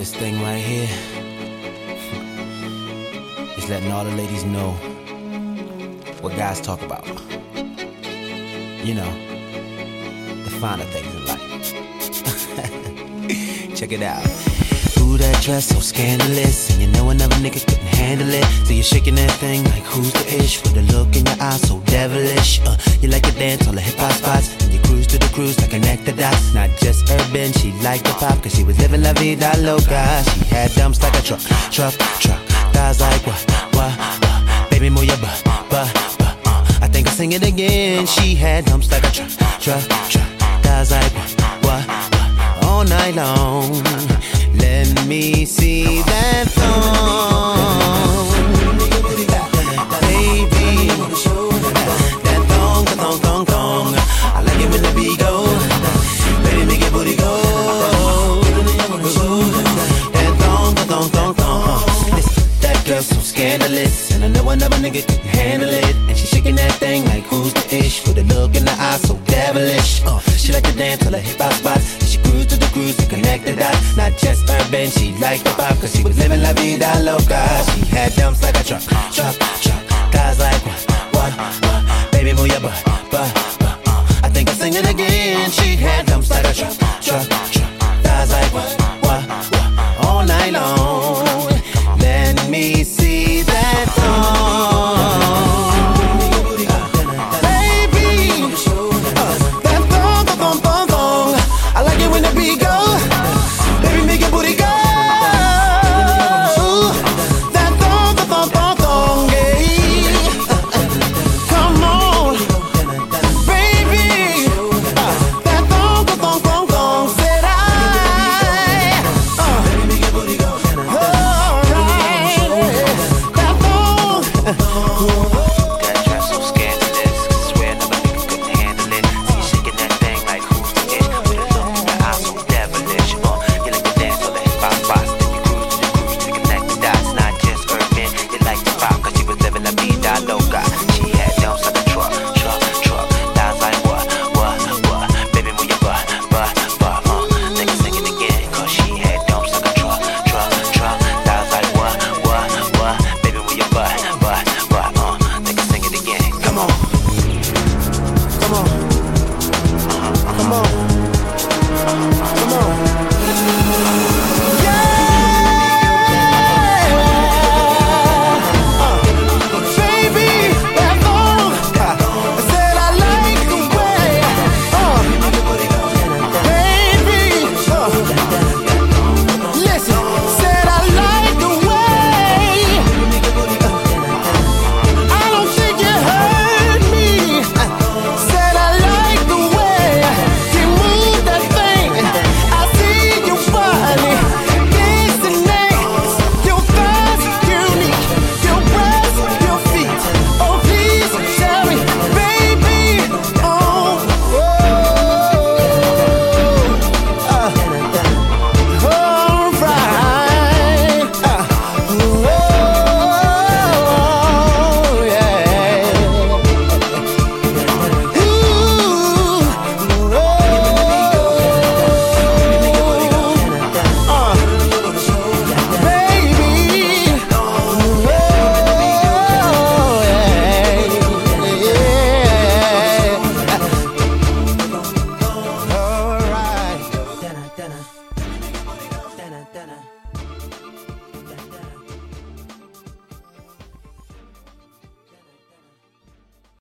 This thing right here is letting all the ladies know what guys talk about. You know, the finer things in life. Check it out. Ooh, that dress so scandalous. And you know another nigga couldn't handle it. So you're shaking that thing like who's the ish? With a look in your eyes so devilish. Uh, you like to dance on the hip hop spots. And you cruise to the cruise like connect the dots. Urban, she liked the pop. Cause she was living la vida loca. She had dumps like a truck, truck, truck. Thighs like what, what, what. Baby, move your butt, butt, butt. Uh, I think I'll sing it again. She had dumps like a truck, truck, truck. Thighs like what, what, what. All night long. Let me girl so scandalous, and I know another nigga can handle it. And she shaking that thing like who's the ish? With a look in the eye so devilish. Uh, she like to dance till her hip hop spots. And she cruise to the cruise to connect the dots. Not just urban, she liked the pop, cause she was living la vida loca. She had dumps like a truck, truck, truck. Guys like what, what, what? Baby, move your butt, butt, butt. Uh, I think I'm singing again. She had dumps like a truck,